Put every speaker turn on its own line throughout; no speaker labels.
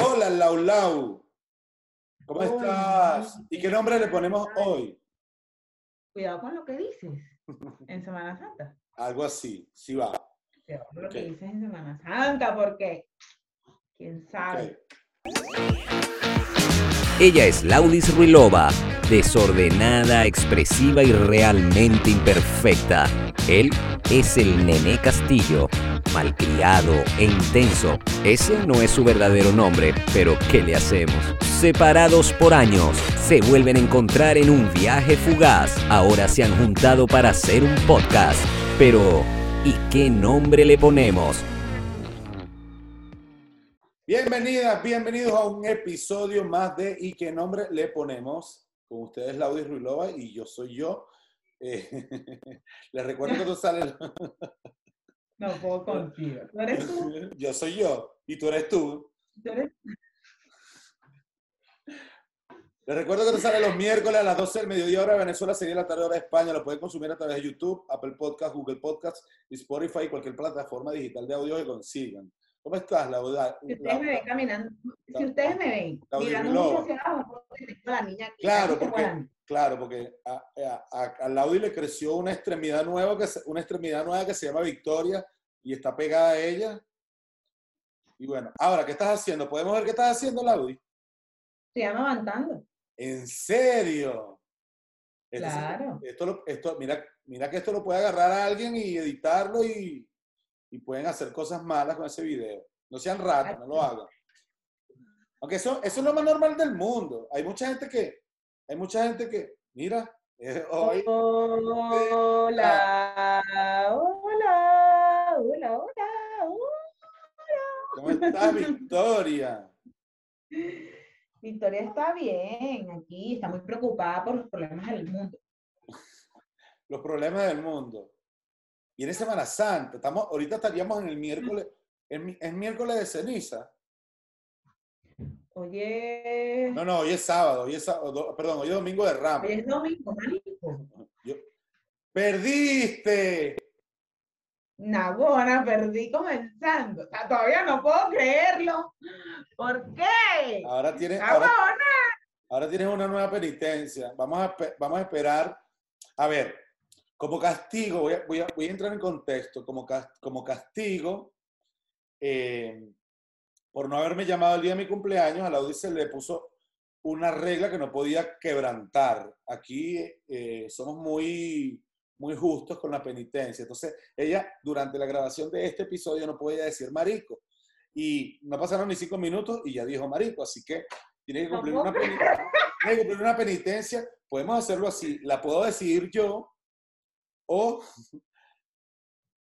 Hola, Lau Lau. ¿Cómo
Hola,
estás? ¿Y qué nombre le ponemos hoy?
Cuidado con lo que dices en Semana Santa.
Algo así, sí va.
Cuidado con lo que dices en Semana Santa, porque quién sabe.
Ella es Laudis Ruilova, desordenada, expresiva y realmente imperfecta. Él es el Nené Castillo, malcriado e intenso. Ese no es su verdadero nombre, pero ¿qué le hacemos? Separados por años, se vuelven a encontrar en un viaje fugaz. Ahora se han juntado para hacer un podcast. Pero, ¿y qué nombre le ponemos?
Bienvenidas, bienvenidos a un episodio más de ¿Y qué nombre le ponemos? Con ustedes, Laudis Ruilova, y yo soy yo. Eh, les recuerdo que tú sales.
No puedo contigo. ¿Tú eres tú?
yo soy yo, y tú eres tú.
¿Tú eres
Les recuerdo que te sale los miércoles a las 12 del mediodía hora de Venezuela, 6 de la tarde hora de España. Lo pueden consumir a través de YouTube, Apple Podcast, Google Podcast y Spotify y cualquier plataforma digital de audio que consigan. ¿Cómo estás, Lauda?
Si ustedes me ven caminando, si ustedes me ven mirando hacia abajo, la niña aquí.
Claro, porque, claro, porque a, a, a- a Laudi le creció una extremidad nueva que se- una extremidad nueva que se llama Victoria y está pegada a ella. Y bueno, ahora, ¿qué estás haciendo? ¿Podemos ver qué estás haciendo, Laudi?
Se llama Avantando.
¿En serio?
Claro.
esto, esto- mira, mira que esto lo puede agarrar a alguien y editarlo y, y pueden hacer cosas malas con ese video. No sean ratos, no lo hagan. Aunque eso, eso es lo más normal del mundo. Hay mucha gente que, hay mucha gente que, mira, eh, hoy,
Hola, hola, hola, hola,
¿cómo estás, Victoria?
Victoria está bien aquí, está muy preocupada por los problemas del mundo.
Los problemas del mundo. Y en Semana Santa, estamos, ahorita estaríamos en el miércoles, es, mi- es miércoles de ceniza.
Oye,
No, no, hoy es sábado, hoy es sábado, do- perdón, hoy es domingo de Ramos.
hoy es domingo, marico.
Yo- ¡Perdiste!
Nagona, perdí comenzando. O sea, todavía no puedo creerlo. ¿Por qué?
Ahora tienes, ahora,
Nagona.
ahora tienes una nueva penitencia. Vamos a, vamos a esperar. A ver, como castigo, voy a, voy a- voy a entrar en contexto. Como, como castigo, eh, por no haberme llamado el día de mi cumpleaños, a la se le puso una regla que no podía quebrantar. Aquí eh, somos muy, muy justos con la penitencia. Entonces, ella, durante la grabación de este episodio, no podía decir marico. Y no pasaron ni cinco minutos y ya dijo marico. Así que tiene que cumplir, una, penitencia, tiene que cumplir una penitencia. Podemos hacerlo así. La puedo decidir yo o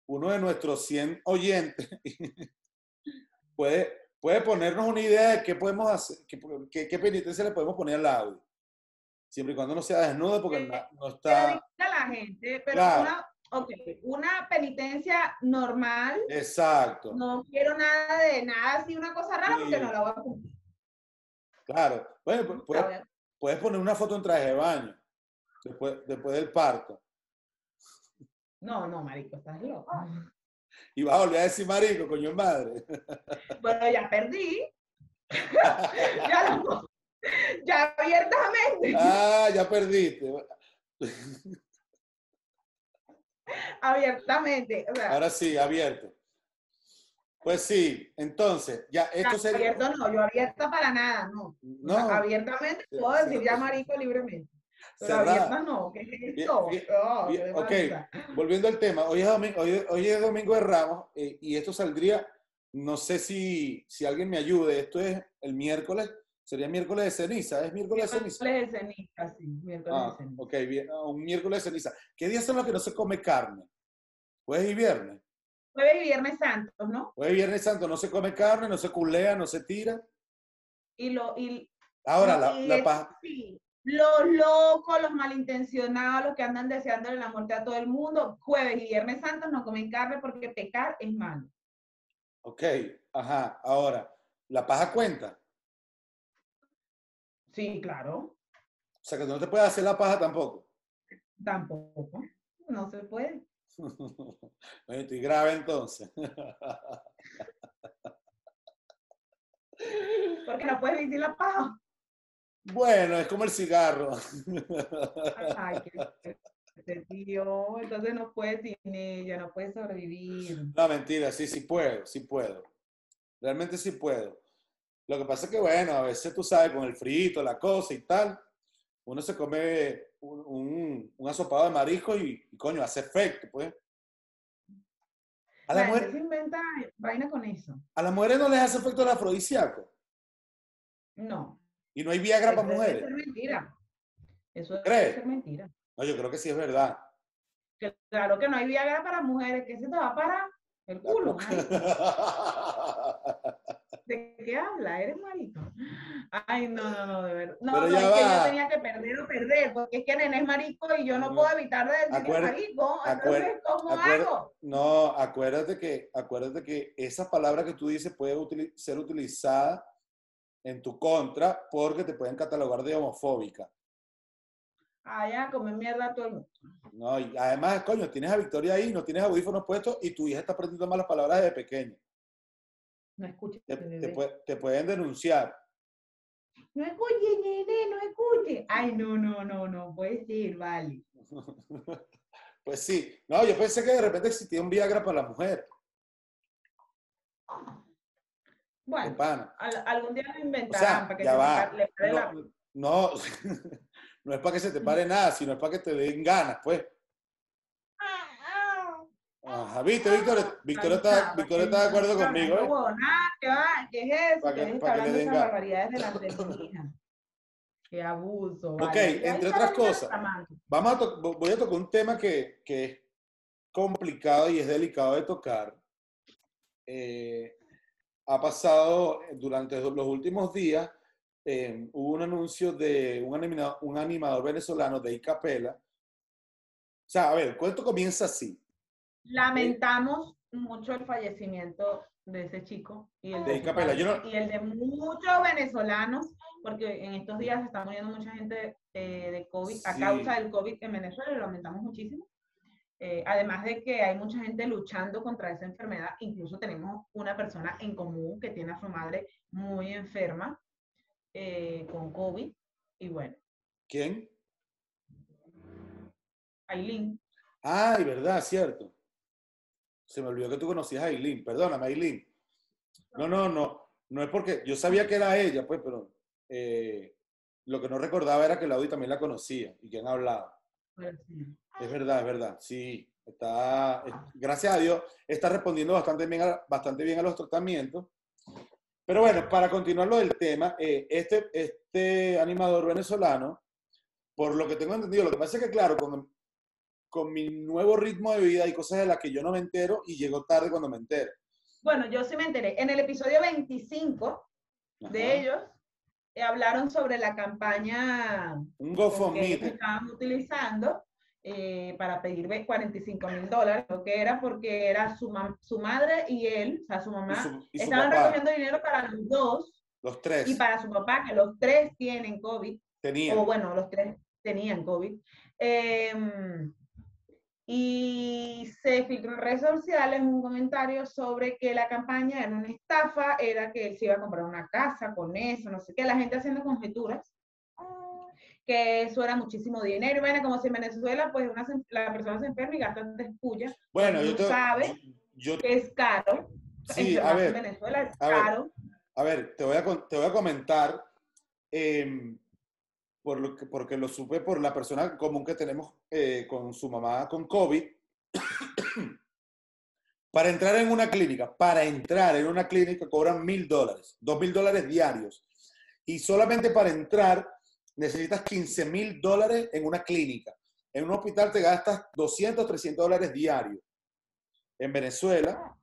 uno de nuestros 100 oyentes puede, puede ponernos una idea de qué podemos hacer, qué, qué- qué penitencia le podemos poner al audio. Siempre y cuando no sea desnudo, porque no, no está.
la gente, pero
Claro.
una, ok, una penitencia normal.
Exacto.
No quiero nada de nada así, una cosa rara, porque no la voy a cumplir.
Claro. Bueno, puedes, puedes poner una foto en traje de baño después, después del parto.
No, no, marico, estás loco.
Y vas a volver a decir marico, coño madre.
Bueno, ya perdí. ya, lo- ya abiertamente,
Ah, ya perdiste.
abiertamente. O sea,
Ahora sí, abierto. Pues sí, entonces, ya esto sería.
abierto no, yo abierta para nada, no. O
No,
sea, abiertamente puedo decir ya marico libremente.
Cerrada.
no, ¿qué es esto?
bien,
Oh,
ok. volviendo al tema, hoy es domingo, hoy, hoy es domingo de Ramos eh, y esto saldría, no sé si, si alguien me ayude, esto es el miércoles, sería miércoles de ceniza, es miércoles de ceniza.
Miércoles de ceniza, sí, miércoles
Ah,
de ceniza.
ok, bien, ah, un miércoles de ceniza. ¿Qué días son los que no se come carne? Jueves y viernes.
Jueves y viernes santos, ¿no?
Jueves y viernes santo no se come carne, no se culea, no se tira.
Y lo, y,
Ahora, la,
y
la paja,
sí, los locos, los malintencionados, los que andan deseándole la muerte a todo el mundo, jueves y viernes santos no comen carne porque pecar es malo.
ok, ajá, ahora, la paja cuenta.
Sí, claro,
O sea, que tú no te puedes hacer la paja tampoco.
tampoco. No se puede.
Bueno, estoy grave entonces.
Porque no puedes vivir la paja.
Bueno, es como el cigarro.
Ay, qué tío. Entonces no puedes sin ella, no puedes sobrevivir.
No, mentira, sí, sí puedo, sí puedo. Realmente sí puedo. Lo que pasa es que, bueno, a veces tú sabes, con el frito, la cosa y tal, uno se come un, un, un asopado de marisco y, y, coño, hace efecto, pues.
A la, mujer, se inventa vaina con eso.
¿A las mujeres no les hace efecto el afrodisíaco?
No.
¿Y no hay Viagra para mujeres?
Eso es mentira. Eso
¿Crees?
es mentira.
No, yo creo que sí es verdad.
Que, claro que no hay Viagra para mujeres, que se te va para el culo. ¿De qué habla? ¿Eres marico? Ay, no, no, no, de verdad. No,
Pero
no, es que
va.
yo tenía que perder o perder, porque es que Nene es marico y yo no
No.
puedo evitar de decir que es marico.
acuer-
Entonces, ¿cómo
acuer-
hago?
No, acuérdate que, acuérdate que esa palabra que tú dices puede ser utilizada en tu contra porque te pueden catalogar de homofóbica.
Ah, ya, comer mierda todo el mundo.
No, y además, coño, tienes a Victoria ahí, no tienes audífonos puestos y tu hija está aprendiendo malas palabras desde pequeña.
No escuches,
te pueden denunciar.
No escuche, nene, no escuche. Ay, no, no, no, no, puede ser, vale.
Pues sí. No, yo pensé que de repente existía un Viagra para la mujer.
Bueno, al- algún día lo
O
inventarán
sea,
para que
ya
se
va.
le pare la-
No, no, no es para que se te pare nada, sino es para que te den ganas, pues. Ajá, viste, Victoria, Victoria
Ahí
está, Victoria está de acuerdo conmigo, ¿eh?
No, ¿qué va? ¿Qué es eso?
Pa'
¿Qué
que- que
hablando esas barbaridades delante de mi hija? Qué abuso.
Ok,
vale.
Entre otras cosas. Vamos a voy a tocar un tema que, que es complicado y es delicado de tocar. Eh, ha pasado durante los últimos días, eh, hubo un anuncio de un animador, un animador venezolano de Icapela. O sea, a ver, cuento comienza así.
Lamentamos mucho el fallecimiento de ese chico y el
De
de,
yo no-
y el de muchos venezolanos, porque en estos días se está muriendo mucha gente eh, de COVID a
Sí.
causa del COVID en Venezuela y lo lamentamos muchísimo. Eh, además de que hay mucha gente luchando contra esa enfermedad, incluso tenemos una persona en común que tiene a su madre muy enferma eh, con COVID. Y bueno,
¿Quién?
Aileen,
Ay, verdad, cierto. Se me olvidó que tú conocías a Aileen. Perdóname, Aileen. No, no, no. No es porque yo sabía que era ella, pues, pero eh, lo que no recordaba era que Laudi también la conocía y que han hablado. Es verdad, es verdad. Sí, está, es- gracias a Dios, está respondiendo bastante bien a, bastante bien a los tratamientos. Pero bueno, para continuar lo del tema, eh, este, este animador venezolano, por lo que tengo entendido, lo que pasa es que, claro, con, con mi nuevo ritmo de vida hay cosas de las que yo no me entero y llego tarde cuando me entero.
Bueno, yo sí me enteré. En el episodio 25
Ajá.
de ellos eh, hablaron sobre la campaña
Un
que
GoFundMe.
ellos estaban utilizando eh, para pedir ve- 45 mil dólares, lo que era porque era su, su madre y él, o sea, su
Y
mamá,
su, y su
estaban
papá,
recogiendo dinero para los dos
los tres,
y para su papá, que los tres tienen COVID,
tenían.
o bueno, los tres tenían COVID. Em, y se filtró en redes sociales un comentario sobre que la campaña era una estafa, era que él se iba a comprar una casa con eso, no sé qué, la gente haciendo conjeturas, que eso era muchísimo dinero, y bueno, como si en Venezuela, pues una la persona se enferma y gasta despulla,
Bueno, yo te,
sabes.
yo,
que es caro,
sí, a
enfermarse en
ver,
Venezuela es
a ver.
caro,
A ver, te voy a, te voy a comentar, em, por lo que, porque lo supe por la persona común que tenemos eh, con su mamá con COVID. para entrar en una clínica, para entrar en una clínica cobran mil dólares, dos mil dólares diarios. Y solamente para entrar necesitas 15 mil dólares en una clínica. En un hospital te gastas 200, 300 dólares diarios. En Venezuela,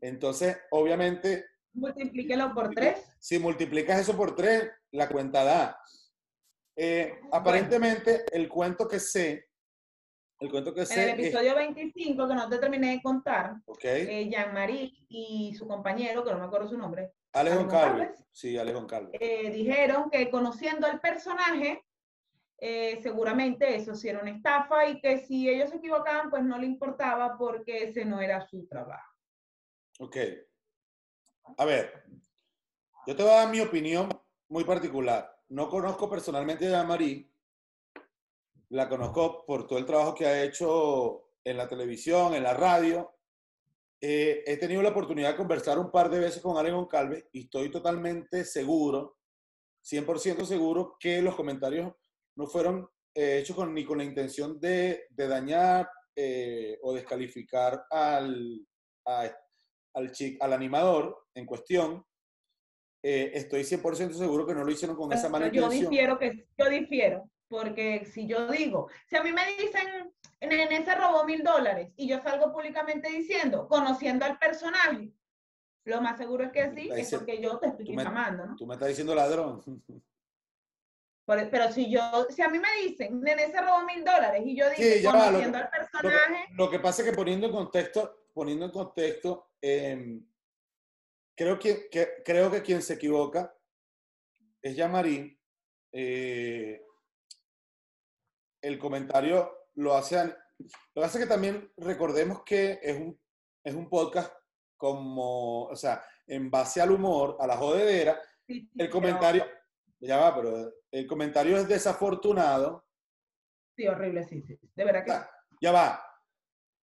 entonces, obviamente,
multiplíquelo por tres,
si multiplicas eso por tres, la cuenta da. Eh, aparentemente, el cuento que sé, el cuento que
en el
sé es,
episodio 25, que no te terminé de contar,
ok,
eh, Jean-Marie y su compañero, que no me acuerdo su nombre,
Goncalves.
Goncalves.
Sí, Goncalves.
eh, dijeron que conociendo al personaje, eh, seguramente eso sí era una estafa y que si ellos se equivocaban, pues no le importaba porque ese no era su trabajo.
Ok. A ver, Yo te voy a dar mi opinión muy particular. No conozco personalmente a Marí. La conozco por todo el trabajo que ha hecho en la televisión, en la radio. Eh, he tenido la oportunidad de conversar un par de veces con Alex Goncalves y estoy totalmente seguro, 100% seguro, que los comentarios no fueron eh, hechos con, ni con la intención de, de dañar eh, o descalificar al, al, al animador en cuestión, eh, estoy 100% seguro que no lo hicieron con esa mala
yo Difiero que, yo difiero, porque si yo digo, si a mí me dicen, Nene se robó mil dólares y yo salgo públicamente diciendo, conociendo al personaje, lo más seguro es que sí, es porque yo te estoy llamando, ¿no?
Tú me estás diciendo ladrón.
pero si yo, si a mí me dicen, Nene se robó mil dólares y yo digo, conociendo al personaje.
Lo que, pasa es que poniendo en contexto, poniendo en contexto, em, creo, que, creo que quien se equivoca es Yamarín. Eh, el comentario lo hace. Lo que hace que también recordemos que es un, es un podcast como, o sea, en base al humor, a la jodedera. el comentario. Ya va, pero el comentario es desafortunado.
Sí, horrible, sí, sí. De verdad que.
Ya, va.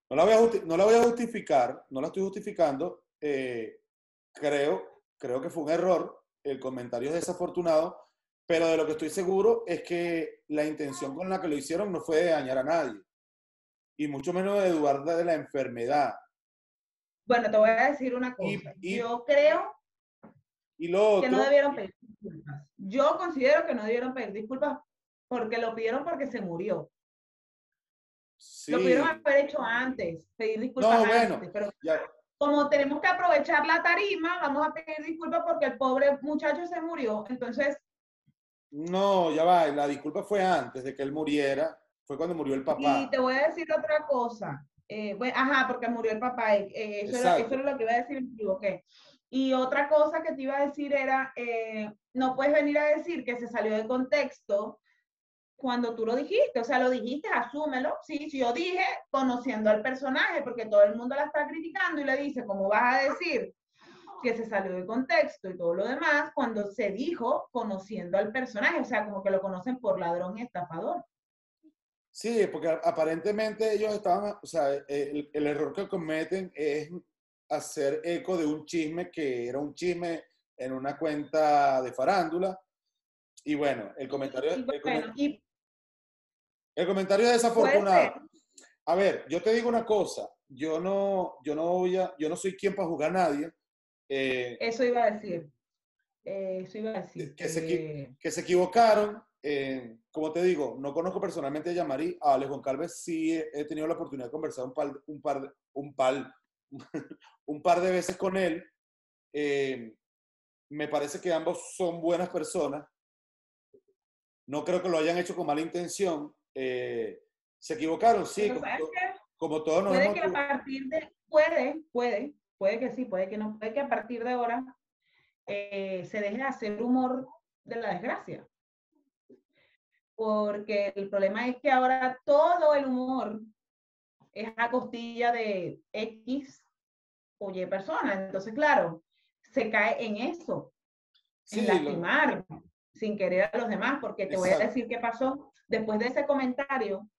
No la, voy a no la voy a justificar, no la estoy justificando. Eh, creo, creo que fue un error. El comentario es desafortunado, pero de lo que estoy seguro es que la intención con la que lo hicieron no fue de dañar a nadie. Y mucho menos de dudar de la enfermedad.
Bueno, te voy a decir una cosa. Yo creo
y lo
que no debieron pedir disculpas. Yo considero que no debieron pedir disculpas porque lo pidieron porque se murió. Lo pudieron haber hecho antes, pedir disculpas no, bueno, pero como tenemos que aprovechar la tarima, vamos a pedir disculpas porque el pobre muchacho se murió. Entonces.
No, ya va, la disculpa fue antes de que él muriera, fue cuando murió el papá.
Y te voy a decir otra cosa. Eh, ajá, porque murió el papá. Eh, eso, era, eso, era, lo que iba a decir, me equivoqué. Y otra cosa que te iba a decir era, eh, no puedes venir a decir que se salió de contexto cuando tú lo dijiste, o sea, lo dijiste, asúmelo. Sí, si yo dije conociendo al personaje, porque todo el mundo la está criticando y le dice, ¿cómo vas a decir que se salió de contexto y todo lo demás cuando se dijo conociendo al personaje? O sea, como que lo conocen por ladrón y estafador.
Sí, porque aparentemente ellos estaban, o sea, el, el error que cometen es hacer eco de un chisme que era un chisme en una cuenta de farándula. Y bueno, el comentario, el, comentario es desafortunado. A ver, yo te digo una cosa, yo no, yo no voy a, yo no soy quien para jugar a nadie.
Eh, eso iba a decir. eso iba a decir.
Que, se, que se equivocaron. Eh, como te digo, no conozco personalmente a Yamari, a Alex Goncalves sí he, tenido la oportunidad de conversar un par, un par, un par, un par de veces con él. Eh, me parece que ambos son buenas personas. No creo que lo hayan hecho con mala intención. Eh, se equivocaron, sí, como, todos nos
puede que a partir de puede, puede, puede que sí, puede que no, puede que a partir de ahora eh, se deje de hacer humor de la desgracia. Porque el problema es que ahora todo el humor es a costilla de X o Y persona. Entonces, claro, se cae en eso, en lastimar sin querer a los demás, porque te voy a decir qué pasó después de ese comentario.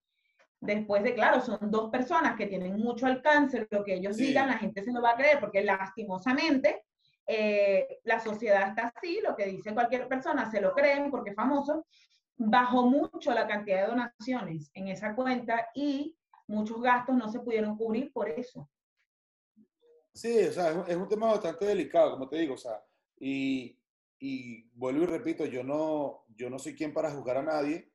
Después de, claro, son dos personas que tienen mucho alcance, lo que ellos digan, la gente se lo va a creer, porque lastimosamente eh, la sociedad está así, lo que dice cualquier persona se lo creen porque es famoso. Bajó mucho la cantidad de donaciones en esa cuenta y muchos gastos no se pudieron cubrir por eso.
Sí, o sea, es un, tema bastante delicado, como te digo, o sea, y, y, vuelvo y repito, yo no, yo no soy quien para juzgar a nadie,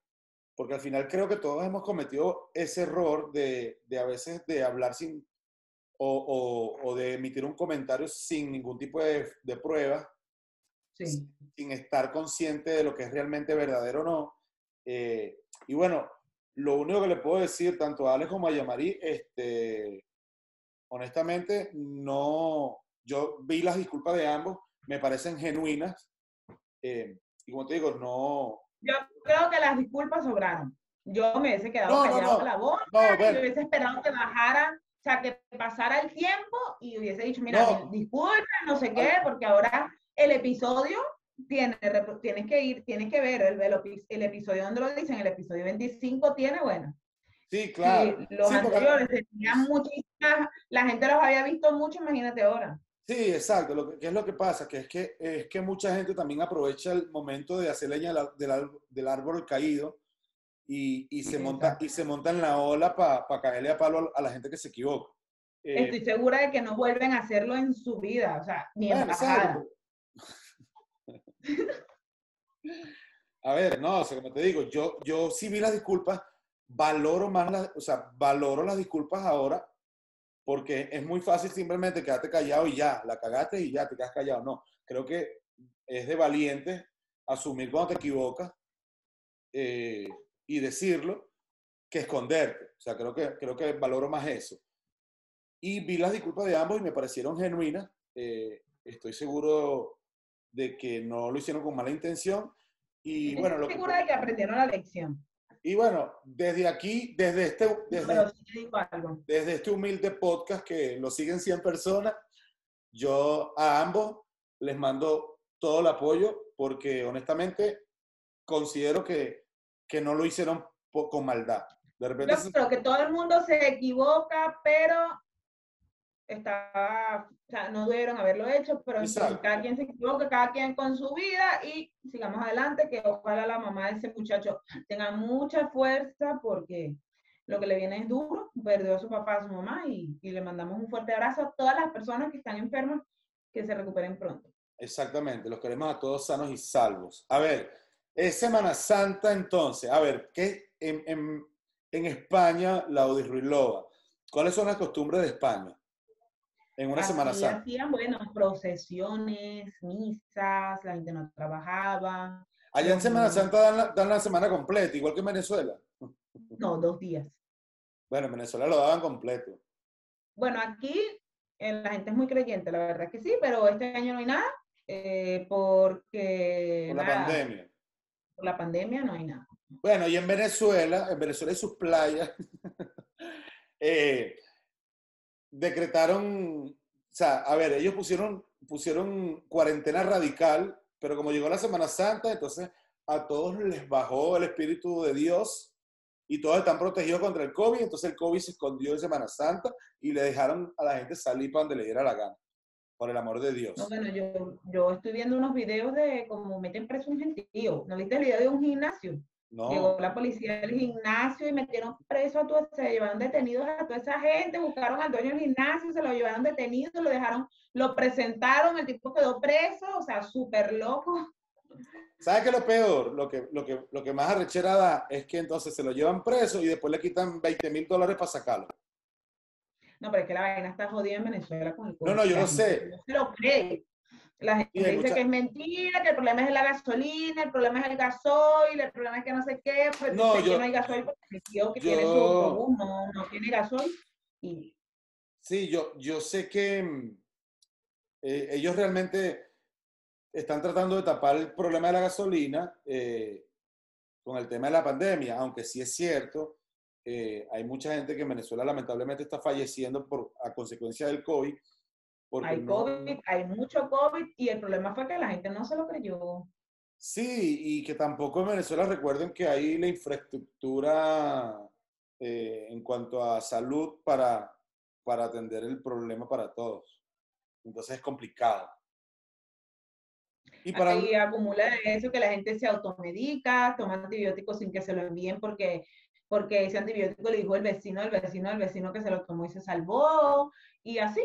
porque al final creo que todos hemos cometido ese error de, de a veces de hablar sin, o, o, o, de emitir un comentario sin ningún tipo de, de prueba, sí. sin, estar consciente de lo que es realmente verdadero o no. Eh, y bueno, lo único que le puedo decir tanto a Alex como a Yamari, este, honestamente, no, yo vi las disculpas de ambos, me parecen genuinas. Eh, y como te digo, no...
Yo creo que las disculpas sobraron. Yo me hubiese quedado callado la boca, y hubiese esperado que bajara, o sea, que pasara el tiempo y hubiese dicho, mira, disculpa, no sé qué, porque ahora el episodio tiene, tienes que ir, tienes que ver el, el, episodio donde lo dicen, el episodio 25 tiene, bueno.
Sí, claro.
los anteriores tenían muchísimas, la gente los había visto mucho, imagínate ahora.
Sí, exacto. Lo que, ¿Qué es lo que pasa? Que es, que es que mucha gente también aprovecha el momento de hacer leña del, del árbol caído y, y se monta, y se monta en la ola para caerle a palo a la gente que se equivoca.
Eh, Estoy segura de que no vuelven a hacerlo en su vida, o sea, ni en bueno,
A ver, no, o sea, como te digo, yo, yo sí vi las disculpas, valoro más las, o sea, valoro las disculpas ahora porque es muy fácil simplemente quedarte callado y ya, la cagaste y ya te quedas callado. No, creo que es de valiente asumir cuando te equivocas eh, y decirlo que esconderte. O sea, creo que, creo que valoro más eso. Y vi las disculpas de ambos y me parecieron genuinas. Eh, estoy seguro de que no lo hicieron con mala intención. Y bueno, lo
segura de que aprendieron la lección.
Y bueno, desde aquí, desde este, desde, este humilde podcast que lo siguen 100 personas, yo a ambos les mando todo el apoyo porque honestamente considero que, que no lo hicieron con maldad.
De repente yo creo que todo el mundo se equivoca, pero estaba, o sea, no debieron haberlo hecho, pero cada quien se equivoca, cada quien con su vida y sigamos adelante, que ojalá la mamá de ese muchacho tenga mucha fuerza porque lo que le viene es duro, perdió a su papá, a su mamá y, y le mandamos un fuerte abrazo a todas las personas que están enfermas, que se recuperen pronto.
Exactamente, los queremos a todos sanos y salvos. A ver, es Semana Santa entonces, a ver, ¿qué en, en, en España, la Ruilova? ¿Cuáles son las costumbres de España? En una Semana Santa.
Hacían, bueno, procesiones, misas, la gente no trabajaba.
Allá en Semana Santa dan la, semana completa, igual que en Venezuela.
No, dos días.
Bueno, en Venezuela lo daban completo.
Bueno, aquí eh, la gente es muy creyente, la verdad que sí, pero este año no hay nada, eh, porque...
Por la pandemia.
Por la pandemia no hay nada.
Bueno, y en Venezuela, en Venezuela y sus playas, eh, decretaron, o sea, a ver, ellos pusieron, pusieron cuarentena radical, pero como llegó la Semana Santa, entonces a todos les bajó el Espíritu de Dios y todos están protegidos contra el COVID, entonces el COVID se escondió en Semana Santa y le dejaron a la gente salir para donde le diera la gana, por el amor de Dios.
No, bueno, yo, yo estoy viendo unos videos de cómo meten preso un gentío. ¿No viste el video de un gimnasio? Llegó la policía del gimnasio y metieron preso a todos, se llevaron detenidos a toda esa gente, buscaron al dueño del gimnasio, se lo llevaron detenido, lo dejaron, lo presentaron, el tipo quedó preso, o sea, súper loco.
¿Sabes qué es lo peor? Lo que, lo, que, lo que más arrechera da es que entonces se lo llevan preso y después le quitan 20 mil dólares para sacarlo.
No, pero es que la vaina está jodida en Venezuela con el
No, no, yo no sé.
No se lo cree. La gente dice que es mentira, que el problema es la gasolina, el problema es el gasoil, el problema es que no sé qué, pues no, yo, que no hay gasoil porque el tío que tiene su autobús no, no, tiene gasoil. Y...
Sí, yo, yo sé que mm, eh, ellos realmente están tratando de tapar el problema de la gasolina eh, con el tema de la pandemia, aunque sí es cierto, eh, hay mucha gente que en Venezuela lamentablemente está falleciendo por, a consecuencia del COVID
hay COVID, hay mucho COVID y el problema fue que la gente no se lo creyó.
Sí, y que tampoco en Venezuela recuerden que hay la infraestructura eh, en cuanto a salud para, para atender el problema para todos. Entonces es complicado.
Y para... Ahí acumula eso que la gente se automedica, toma antibióticos sin que se lo envíen porque, porque ese antibiótico le dijo el vecino, el vecino, el vecino que se lo tomó y se salvó, y así.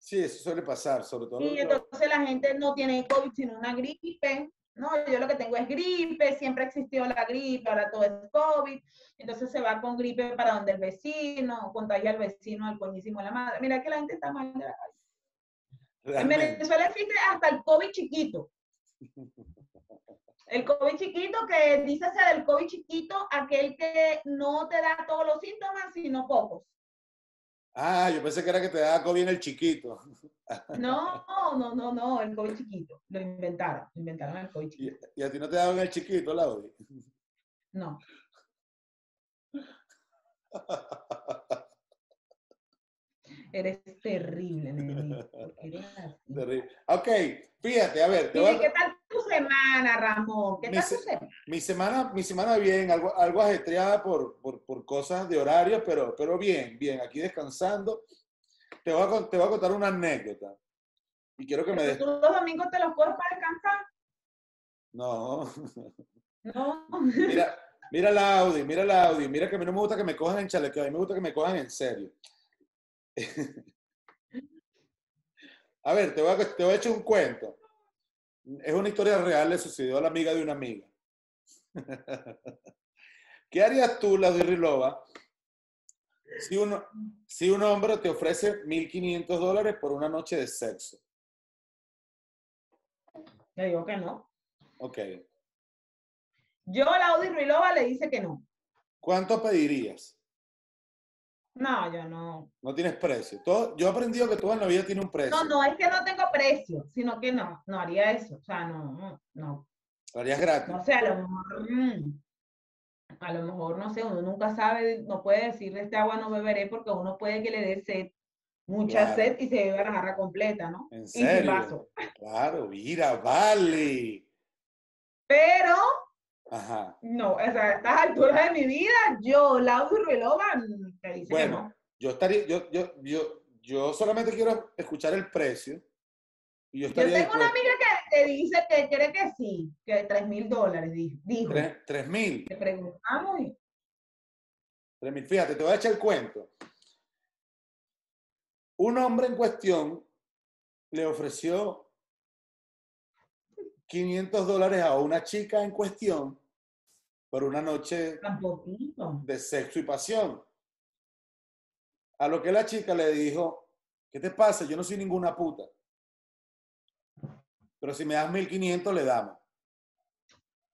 Sí, eso suele pasar, sobre todo.
Y entonces la gente no tiene COVID, sino una gripe. No, yo lo que tengo es gripe, siempre existió la gripe, ahora todo es COVID. Entonces se va con gripe para donde el vecino, contagia al vecino, al coñísimo de la madre. Mira que la gente está mal de la calle. En Venezuela existe hasta el COVID chiquito. El COVID chiquito que dice ser el COVID chiquito, aquel que no te da todos los síntomas, sino pocos.
Ah, yo pensé que era que te daba COVID en el chiquito.
No, no, no, no, el COVID chiquito. Lo inventaron, inventaron el COVID chiquito.
¿Y, a ti no te daban el chiquito, Laudi?
No. Eres terrible, nene. Eres así.
Terrible. Ok, fíjate, a ver, te voy a-
¿Qué tal tu semana, Ramón? ¿Qué
Mi
tal
se-
tu semana?
mi semana, mi semana bien, algo, algo ajetreada por, por, por cosas de horario, pero, pero bien, bien, aquí descansando. Te voy, a, te voy a contar una anécdota. Y quiero que me des...
¿Tú los domingos te los coges para descansar?
No,
No.
mira, mira la Audi, mira la Audi, mira que a mí no me gusta que me cojan en chalequeo, a mí me gusta que me cojan en serio. A ver, te voy a, te voy a echar un cuento. Es una historia real, le sucedió a la amiga de una amiga. ¿Qué harías tú, la Rilova, si, uno, si un hombre te ofrece 1.500 dólares por una noche de sexo?
Le digo que no.
Ok.
Yo, la Audi Ruilova, le dice que no.
¿Cuánto pedirías?
No, yo no.
No tienes precio. Todo, yo he aprendido que todo en la vida tiene un precio.
No, no, es que no tengo precio, sino que no, no haría eso. O sea, no, no.
Lo harías gratis.
No sé, a lo mejor, mm, a lo mejor, no sé, uno nunca sabe, no puede decir de este agua no beberé porque uno puede que le dé sed, mucha
Claro.
sed y se beba la jarra completa, ¿no?
¿En
Y sin
serio?
vaso.
Claro, mira, vale.
Pero,
Ajá.
no, o sea, a estas alturas de mi vida, yo, Laura mm, te dice que
Bueno,
no.
yo estaría, yo, yo, yo, yo solamente quiero escuchar el precio. Y yo
tengo una amiga que, que dice que cree que sí, que tres mil dólares, di- dijo.
Tres, tres mil.
Le preguntamos y
Tres mil. Fíjate, te voy a echar el cuento. Un hombre en cuestión le ofreció 500 dólares a una chica en cuestión por una noche
tampoco.
de sexo y pasión. A lo que la chica le dijo, ¿qué te pasa? Yo no soy ninguna puta. Pero si me das 1500 le damos.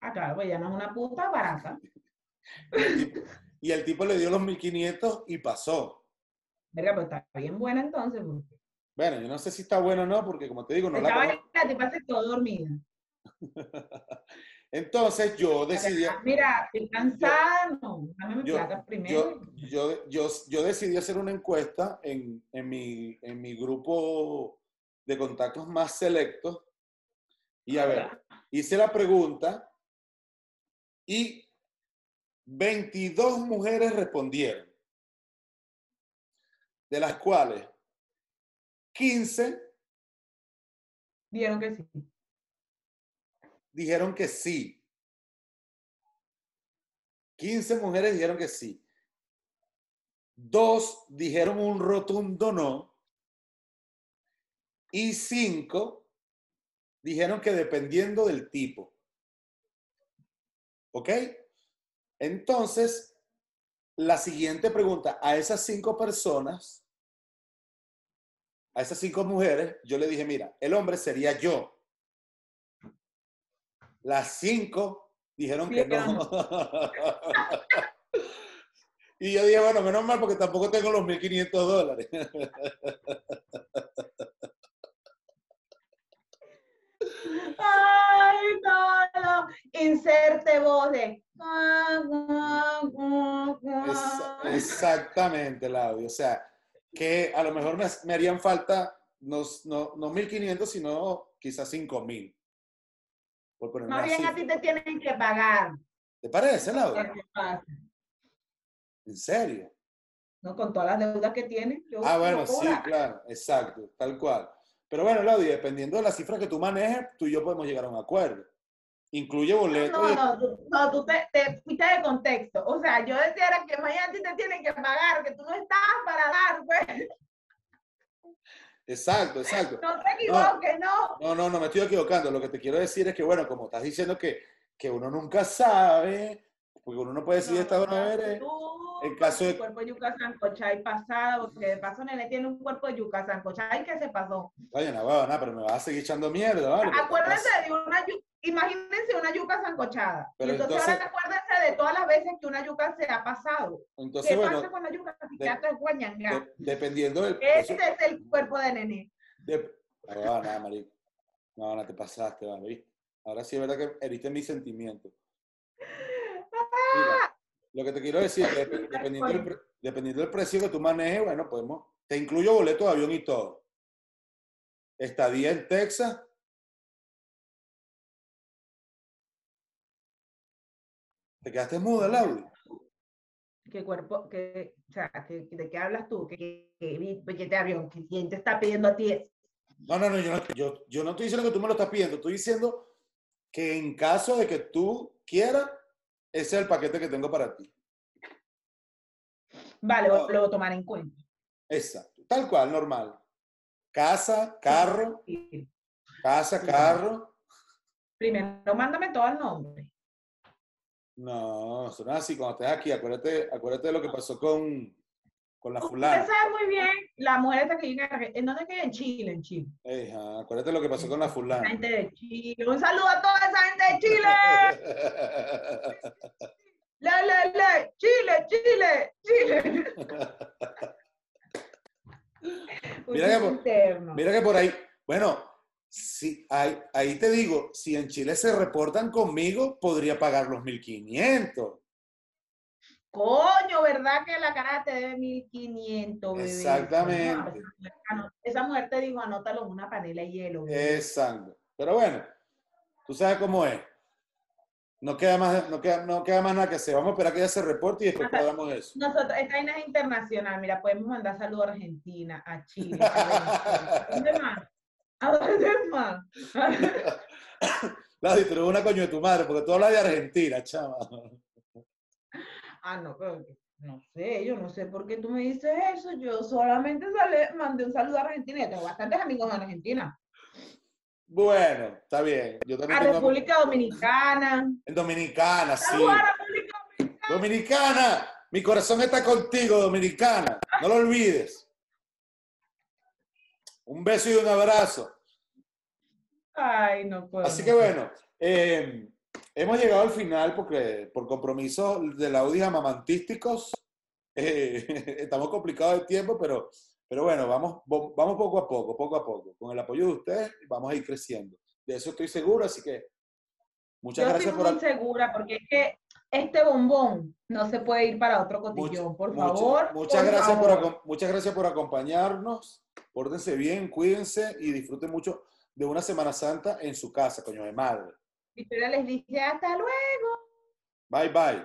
Ah, claro, pues ya no es una puta barata.
Y el tipo, y el tipo le dio los 1500 y pasó.
Verga, pues está bien buena entonces.
Bueno, yo no sé si está bueno o no, porque como te digo, no la
Estaba
conozco.
la tipa se quedó dormida.
Entonces yo decidí,
Mira, estoy cansada, no, dame mi
yo,
plata primero.
yo, yo, yo, yo decidí hacer una encuesta en, en, mi, en mi grupo de contactos más selectos. Y a ver, hice la pregunta y 22 mujeres respondieron, de las cuales 15
Vieron que sí.
Dijeron que sí. 15 mujeres dijeron que sí. Dos dijeron un rotundo no. Y cinco dijeron que dependiendo del tipo. ¿Ok? Entonces, la siguiente pregunta, a esas cinco personas, a esas cinco mujeres, yo le dije, mira, el hombre sería yo. Las cinco dijeron que no. y yo dije, bueno, menos mal porque tampoco tengo los 1.500 dólares.
Ay, no, no. Inserte voz de.
Exactamente, Laudio. O sea, que a lo mejor me, me harían falta no, no, no 1.500, sino quizás 5.000. Por poner
Más bien a ti te tienen que pagar.
¿Te parece,
pasa?
¿En serio?
¿No? Con todas las deudas que tienes. yo
Ah,
no
bueno, sí, claro, exacto, tal cual. Pero bueno, Laudio, dependiendo de la cifra que tú manejes, tú y yo podemos llegar a un acuerdo. Incluye boleto
No, no, tú, no, tú te, te fuiste de contexto. O sea, yo decía era que mañana a ti te tienen que pagar, que tú no estás para dar, pues.
Exacto, exacto.
No te equivoques, no.
No, no, no me estoy equivocando. Lo que te quiero decir es que, bueno, como estás diciendo que, que uno nunca sabe, porque uno no puede decir
no,
eres.
tú,
en caso de-
cuerpo de yuca sancochada y pasada, porque de paso Nene tiene un cuerpo de yuca sancochada y que se pasó.
Oye, no, nada, pero me vas a seguir echando mierda, ¿vale?
Acuérdense de una yuca, imagínense una yuca sancochada.
Pero
y entonces,
entonces-
ahora acuérdense de todas las veces que una yuca se ha pasado.
Entonces,
¿Qué
bueno,
pasa con la yuca? Si
de- de- dependiendo del.
Ese
eso-
es el cuerpo de Nene.
de- no, no, nada, marico. No, no te pasaste, vale. Ahora sí es verdad que heriste mis sentimientos. Mira, lo que te quiero decir es que dependiendo del, dependiendo del precio que tú manejes, bueno, podemos, te incluyo boleto de avión y todo. Estadía en Texas. ¿Te quedaste muda, Laudi?
¿Qué cuerpo, qué, o sea, ¿qué- de qué hablas tú? ¿Qué, qué, qué de avión? ¿Qué- ¿Quién te está pidiendo a ti?
No, no, no yo, no, yo, yo no estoy diciendo que tú me lo estás pidiendo, estoy diciendo que en caso de que tú quieras, ese es el paquete que tengo para ti.
Vale,
No.
lo voy a tomar en cuenta.
Exacto, tal cual, normal. Casa, carro,
Sí.
casa,
Sí.
carro.
Primero, mándame todo el nombre.
No, eso no es así. Cuando estés aquí, acuérdate, acuérdate de lo que pasó con, con la
Usted
fulana.
sabe muy bien, la mujer esta que vive en Arge- ¿en dónde queda? En Chile, en Chile.
Acuérdate lo que pasó con la fulana.
gente de Chile. Un saludo a toda esa gente de Chile. Le, le, le. Chile, Chile, Chile.
Mira que por-. Mira que por ahí, bueno, si, ahí, ahí te digo, si en Chile se reportan conmigo, podría pagar los 1500.
Coño, ¿verdad que la cara te debe 1500, bebé?
Exactamente.
Coño, esa mujer te dijo, anótalo en una panela de hielo. bebé.
Exacto. Pero bueno, tú sabes cómo es. No queda más, no queda, no queda más nada que hacer. Vamos a esperar que ella se reporte y después pagamos eso.
Nosotros, esta vaina es internacional. Mira, podemos mandar saludos a Argentina, a Chile, a Venezuela. ¿A dónde más? ¿A dónde más?
Ladi, pero es una coño de tu madre, porque tú hablas de Argentina, chama.
Ah, no, pero no sé, yo no sé por qué tú me dices eso. Yo solamente sale- mandé un saludo a Argentina. Yo tengo bastantes amigos en Argentina.
Bueno, está bien. Yo también
A
tengo
República Dominicana.
en Dominicana, sí.
A República Dominicana.
Dominicana, mi corazón está contigo, Dominicana. No lo olvides. Un beso y un abrazo.
Ay, no puedo.
Así que bueno, eh, hemos llegado al final porque por compromisos de la Audi amamantísticos eh, estamos complicados de tiempo, pero, pero bueno, vamos, vamos poco a poco, poco a poco. Con el apoyo de ustedes vamos a ir creciendo. De eso estoy seguro, así que muchas
Yo
gracias
estoy
por...
muy segura porque es que este bombón no se puede ir para otro cotillón,
Mucha-
por
mucha-
favor.
muchas,
por
gracias por,
favor.
acom- muchas gracias por acompañarnos. Pórtense bien, cuídense y disfruten mucho de una Semana Santa en su casa, coño de madre.
Victoria les dice hasta luego.
Bye, bye.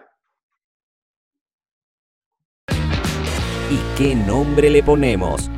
¿Y qué nombre le ponemos?